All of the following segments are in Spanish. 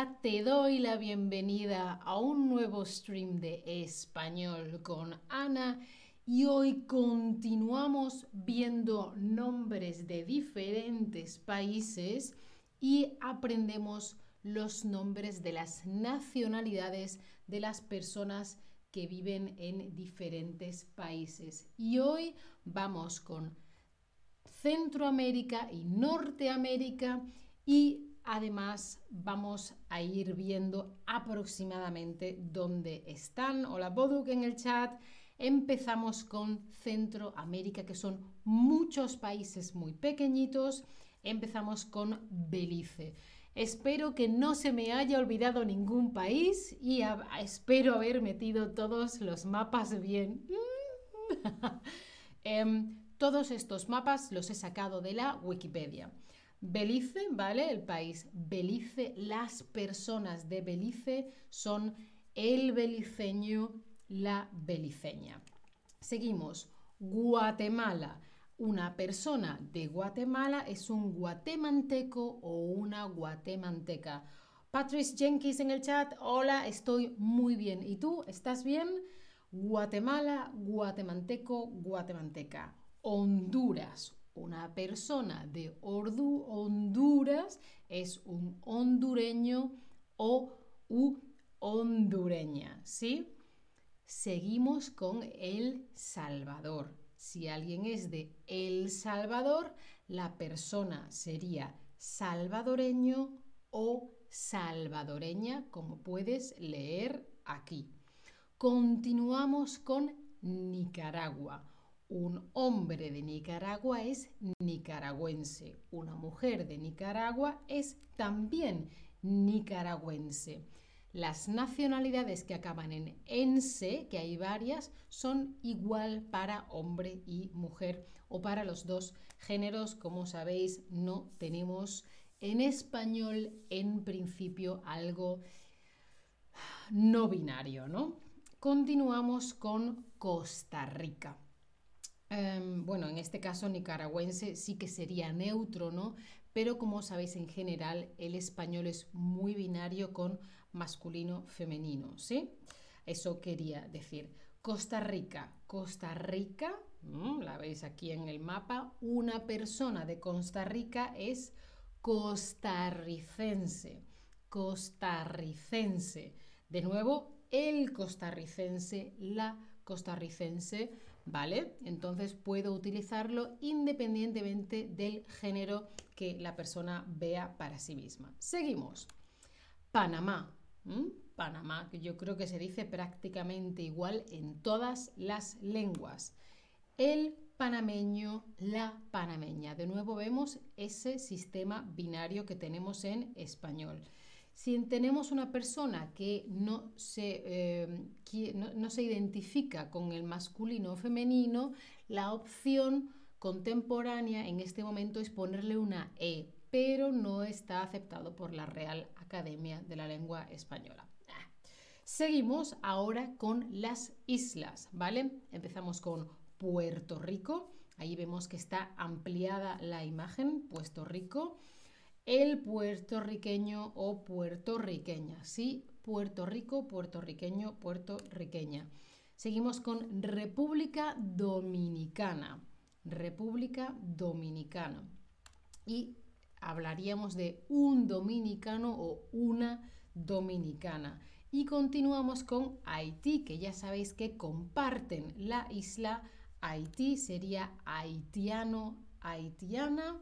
Te doy la bienvenida a un nuevo stream de español con Ana y hoy continuamos viendo nombres de diferentes países y aprendemos los nombres de las nacionalidades de las personas que viven en diferentes países. Y hoy vamos con Centroamérica y Norteamérica y Además, vamos a ir viendo aproximadamente dónde están. Hola Boduk en el chat. Empezamos con Centroamérica, que son muchos países muy pequeñitos. Empezamos con Belice. Espero que no se me haya olvidado ningún país y espero haber metido todos los mapas bien. Em, todos estos mapas los he sacado de la Wikipedia. Belice, ¿vale? El país Belice, las personas de Belice son el beliceño, la beliceña. Seguimos. Guatemala. Una persona de Guatemala es un guatemalteco o una guatemalteca. Patrice Jenkins en el chat. Hola, estoy muy bien. ¿Y tú? ¿Estás bien? Guatemala, guatemalteco, guatemalteca. Honduras, una persona de Ordu, Honduras es un hondureño o u hondureña, ¿sí? Seguimos con El Salvador. Si alguien es de El Salvador, la persona sería salvadoreño o salvadoreña, como puedes leer aquí. Continuamos con Nicaragua. Un hombre de Nicaragua es nicaragüense. Una mujer de Nicaragua es también nicaragüense. Las nacionalidades que acaban en ense, que hay varias, son igual para hombre y mujer o para los dos géneros. Como sabéis, no tenemos en español en principio algo no binario, ¿no? Continuamos con Costa Rica. Em, bueno, en este caso nicaragüense sí que sería neutro, ¿no? Pero como sabéis, en general el español es muy binario con masculino, femenino, ¿sí? Eso quería decir. Costa Rica. Costa Rica, la veis aquí en el mapa, una persona de Costa Rica es costarricense. Costarricense. De nuevo, el costarricense, la costarricense ¿vale? Entonces puedo utilizarlo independientemente del género que la persona vea para sí misma. Seguimos. Panamá. Panamá, que yo creo que se dice prácticamente igual en todas las lenguas. El panameño, la panameña. De nuevo vemos ese sistema binario que tenemos en español. Si tenemos una persona que no se, eh, no, se identifica con el masculino o femenino, la opción contemporánea en este momento es ponerle una E, pero no está aceptado por la Real Academia de la Lengua Española. Ah. Seguimos ahora con las islas, ¿vale? Empezamos con Puerto Rico. Ahí vemos que está ampliada la imagen, Puerto Rico el puertorriqueño o puertorriqueña. Sí, Puerto Rico, puertorriqueño, puertorriqueña. Seguimos con República Dominicana. República Dominicana. Y hablaríamos de un dominicano o una dominicana. Y continuamos con Haití, que ya sabéis que comparten la isla. Haití sería haitiano, haitiana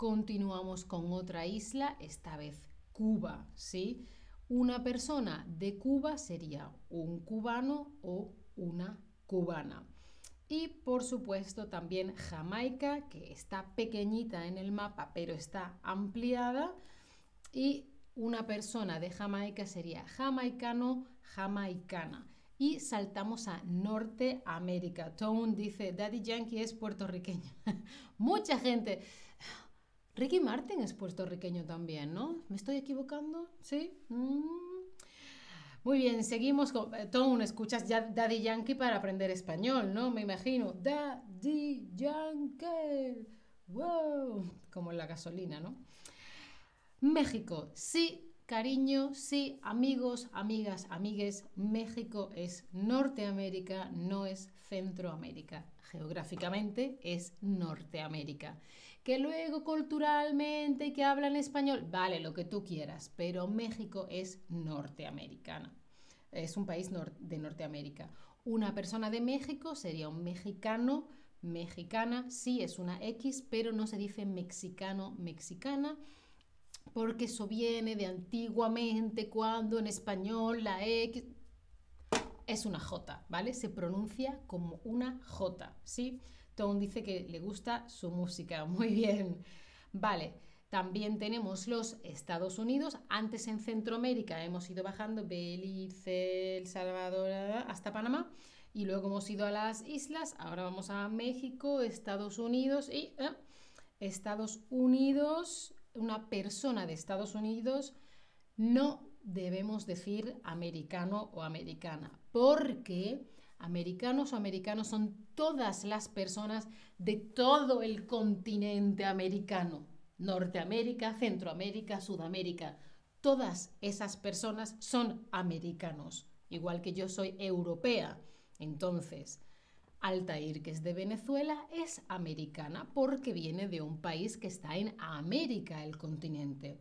Continuamos con otra isla, esta vez Cuba, ¿sí? Una persona de Cuba sería un cubano o una cubana. Y por supuesto también Jamaica, que está pequeñita en el mapa, pero está ampliada. Y una persona de Jamaica sería jamaicano, jamaicana. Y saltamos a Norteamérica. Tone dice, Daddy Yankee es puertorriqueño. Mucha gente. Ricky Martin es puertorriqueño también, ¿no? ¿Me estoy equivocando? ¿Sí? Mm. Muy bien, seguimos con... Eh, Tone, escuchas ya Daddy Yankee para aprender español, ¿no? Me imagino. Daddy Yankee. ¡Wow! Como en la gasolina, ¿no? México. Sí, cariño, sí, amigos, amigas, amigues, México es Norteamérica, no es Centroamérica. Geográficamente es Norteamérica. Que luego culturalmente que hablan español, vale, lo que tú quieras, pero México es norteamericana. Es un país de Norteamérica. Una persona de México sería un mexicano, mexicana, sí es una X, pero no se dice mexicano, mexicana, porque eso viene de antiguamente cuando en español la X es una J, ¿vale? Se pronuncia como una J, ¿sí? Tom dice que le gusta su música, muy bien. Vale, también tenemos los Estados Unidos. Antes en Centroamérica hemos ido bajando Belice, El Salvador, hasta Panamá. Y luego hemos ido a las islas. Ahora vamos a México, Estados Unidos y eh, Estados Unidos. Una persona de Estados Unidos no debemos decir americano o americana, porque americanos o americanos son todas las personas de todo el continente americano, Norteamérica, Centroamérica, Sudamérica. Todas esas personas son americanos, igual que yo soy europea. Entonces, Altair, que es de Venezuela, es americana porque viene de un país que está en América, el continente.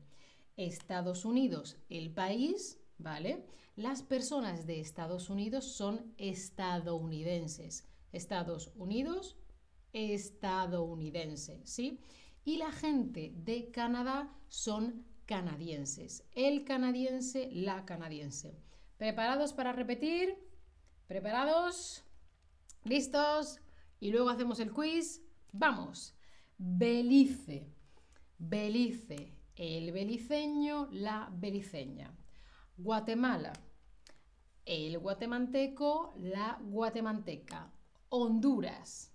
Estados Unidos, el país, ¿vale? Las personas de Estados Unidos son estadounidenses. Estados Unidos, estadounidense, ¿sí? Y la gente de Canadá son canadienses. El canadiense, la canadiense. ¿Preparados para repetir? ¿Preparados? ¿Listos? Y luego hacemos el quiz. Vamos. Belice. Belice. El beliceño, la beliceña. Guatemala. El guatemalteco, la guatemalteca. Honduras.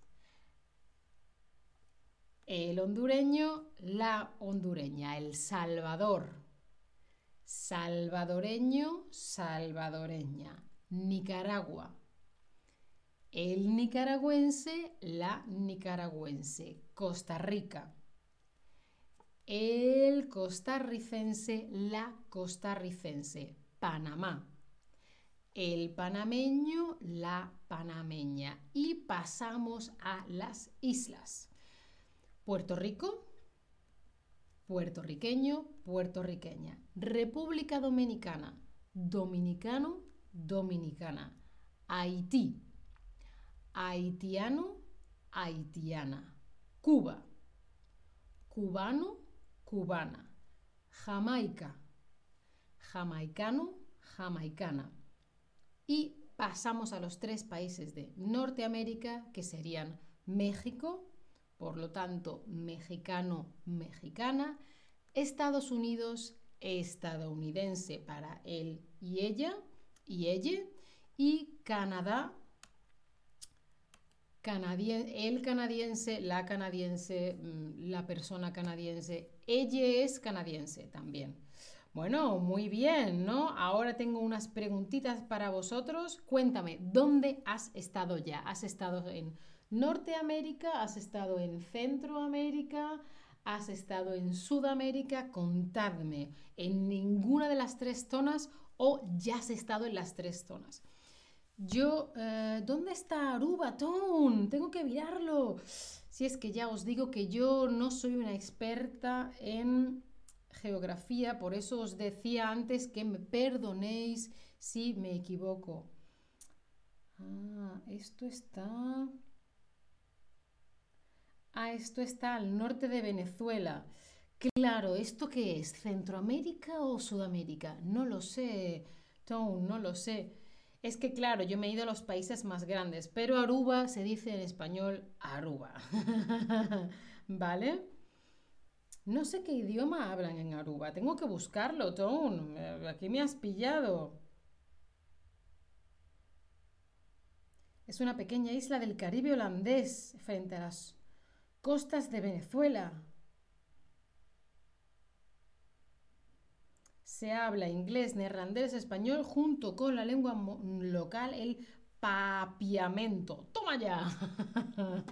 El hondureño, la hondureña. El Salvador. Salvadoreño, salvadoreña. Nicaragua. El nicaragüense, la nicaragüense. Costa Rica el costarricense, la costarricense, Panamá, el panameño, la panameña. Y pasamos a las islas. Puerto Rico, puertorriqueño, puertorriqueña. República Dominicana, dominicano, dominicana. Haití, haitiano, haitiana. Cuba, cubano, cubana. Jamaica, jamaicano, jamaicana. Y pasamos a los tres países de Norteamérica, que serían México, por lo tanto, mexicano, mexicana, Estados Unidos, estadounidense para él y ella, y ella, y Canadá, el canadiense, la canadiense, mm, la persona canadiense, ella es canadiense también. Bueno, muy bien, ¿no? Ahora tengo unas preguntitas para vosotros. Cuéntame, ¿dónde has estado ya? ¿Has estado en Norteamérica? ¿Has estado en Centroamérica? ¿Has estado en Sudamérica? Contadme, ¿en ninguna de las tres zonas o ya has estado en las tres zonas? Yo, eh, ¿dónde está Aruba Town? Tengo que mirarlo. Si es que ya os digo que yo no soy una experta en geografía, por eso os decía antes que me perdonéis si me equivoco. Ah, esto está... Ah, esto está al norte de Venezuela. Claro, ¿esto qué es? ¿Centroamérica o Sudamérica? No lo sé, Town, no lo sé. Es que claro, yo me he ido a los países más grandes, pero Aruba se dice en español Aruba. ¿Vale? No sé qué idioma hablan en Aruba. Tengo que buscarlo, Tom. Aquí me has pillado. Es una pequeña isla del Caribe holandés frente a las costas de Venezuela. Se habla inglés, neerlandés, español, junto con la lengua local, el papiamento. ¡Toma ya!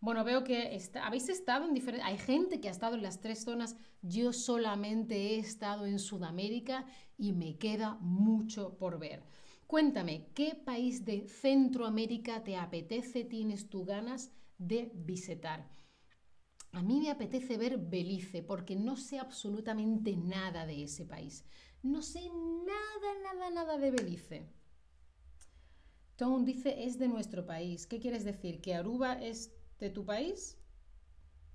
Bueno, veo que habéis estado en diferentes... Hay gente que ha estado en las tres zonas. Yo solamente he estado en Sudamérica y me queda mucho por ver. Cuéntame, ¿qué país de Centroamérica te apetece, tienes tú ganas de visitar? A mí me apetece ver Belice porque no sé absolutamente nada de ese país. No sé nada, nada, nada de Belice. Tom dice es de nuestro país. ¿Qué quieres decir? ¿Que Aruba es de tu país?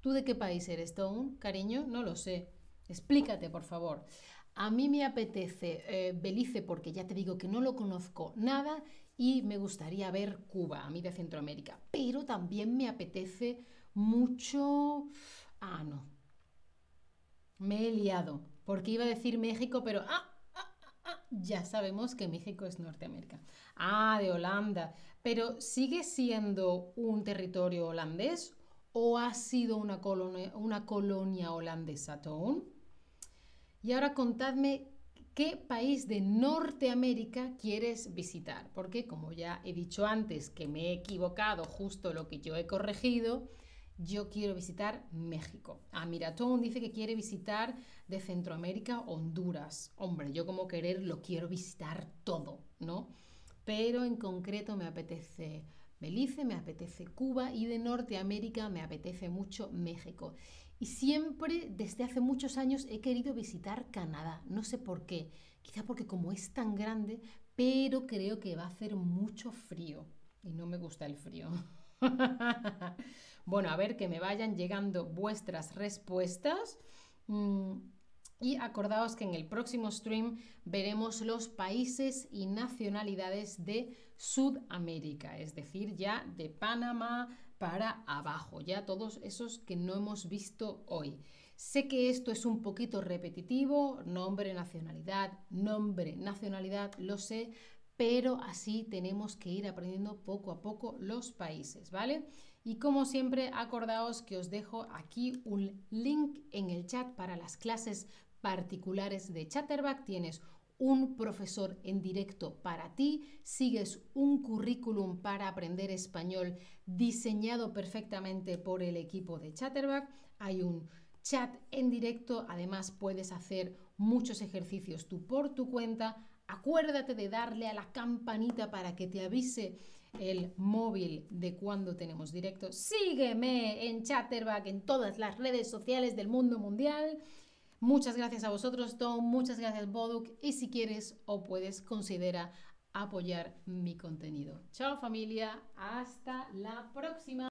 ¿Tú de qué país eres, Tom? Cariño, no lo sé. Explícate, por favor. A mí me apetece eh, Belice porque ya te digo que no lo conozco nada y me gustaría ver Cuba, a mí de Centroamérica. Pero también me apetece mucho... Ah, no. Me he liado porque iba a decir México, pero... Ah, ah, ah, ah ya sabemos que México es Norteamérica. Ah, de Holanda. Pero ¿sigue siendo un territorio holandés o ha sido una colonia, una colonia holandesa, Toon? Y ahora contadme qué país de Norteamérica quieres visitar, porque como ya he dicho antes que me he equivocado justo lo que yo he corregido, yo quiero visitar México. Ah, Miratón dice que quiere visitar de Centroamérica Honduras. Hombre, yo como querer lo quiero visitar todo, ¿no? Pero en concreto me apetece Belice, me apetece Cuba y de Norteamérica me apetece mucho México. Y siempre, desde hace muchos años, he querido visitar Canadá. No sé por qué. Quizá porque como es tan grande, pero creo que va a hacer mucho frío. Y no me gusta el frío. bueno, a ver que me vayan llegando vuestras respuestas. Mm, y acordaos que en el próximo stream veremos los países y nacionalidades de Sudamérica, es decir, ya de Panamá, para abajo, ya todos esos que no hemos visto hoy. Sé que esto es un poquito repetitivo, nombre, nacionalidad, nombre, nacionalidad, lo sé, pero así tenemos que ir aprendiendo poco a poco los países, ¿vale? Y como siempre, acordaos que os dejo aquí un link en el chat para las clases particulares de Chatterback. Tienes un profesor en directo para ti, sigues un currículum para aprender español diseñado perfectamente por el equipo de Chatterback, hay un chat en directo, además puedes hacer muchos ejercicios tú por tu cuenta, acuérdate de darle a la campanita para que te avise el móvil de cuando tenemos directo, sígueme en Chatterback en todas las redes sociales del mundo mundial Muchas gracias a vosotros, Tom. Muchas gracias, Boduk. Y si quieres o puedes, considera apoyar mi contenido. Chao familia, hasta la próxima.